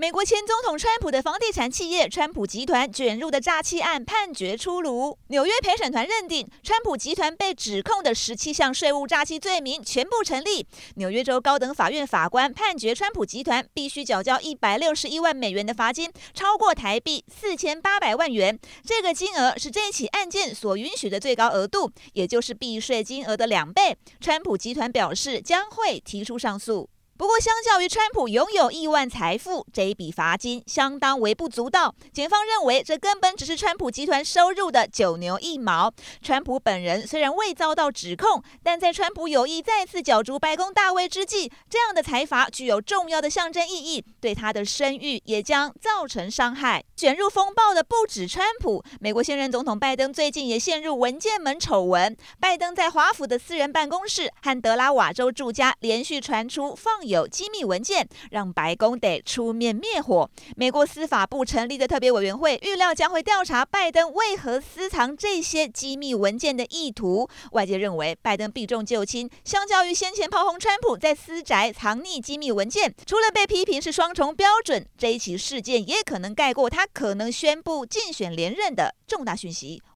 美国前总统川普的房地产企业川普集团卷入的诈欺案判决出炉，纽约陪审团认定川普集团被指控的十七项税务诈欺罪名全部成立。纽约州高等法院法官判决川普集团必须缴交一百六十一万美元的罚金，超过台币四千八百万元。这个金额是这起案件所允许的最高额度，也就是避税金额的两倍。川普集团表示将会提出上诉。不过，相较于川普拥有亿万财富，这一笔罚金相当微不足道。检方认为，这根本只是川普集团收入的九牛一毛。川普本人虽然未遭到指控，但在川普有意再次角逐白宫大位之际，这样的财阀具有重要的象征意义，对他的声誉也将造成伤害。卷入风暴的不止川普，美国现任总统拜登最近也陷入文件门丑闻。拜登在华府的私人办公室和德拉瓦州住家连续传出放有机密文件，让白宫得出面灭火。美国司法部成立的特别委员会预料将会调查拜登为何私藏这些机密文件的意图。外界认为，拜登避重就轻，相较于先前炮轰川普在私宅藏匿机密文件，除了被批评是双重标准，这一起事件也可能盖过他可能宣布竞选连任的重大讯息。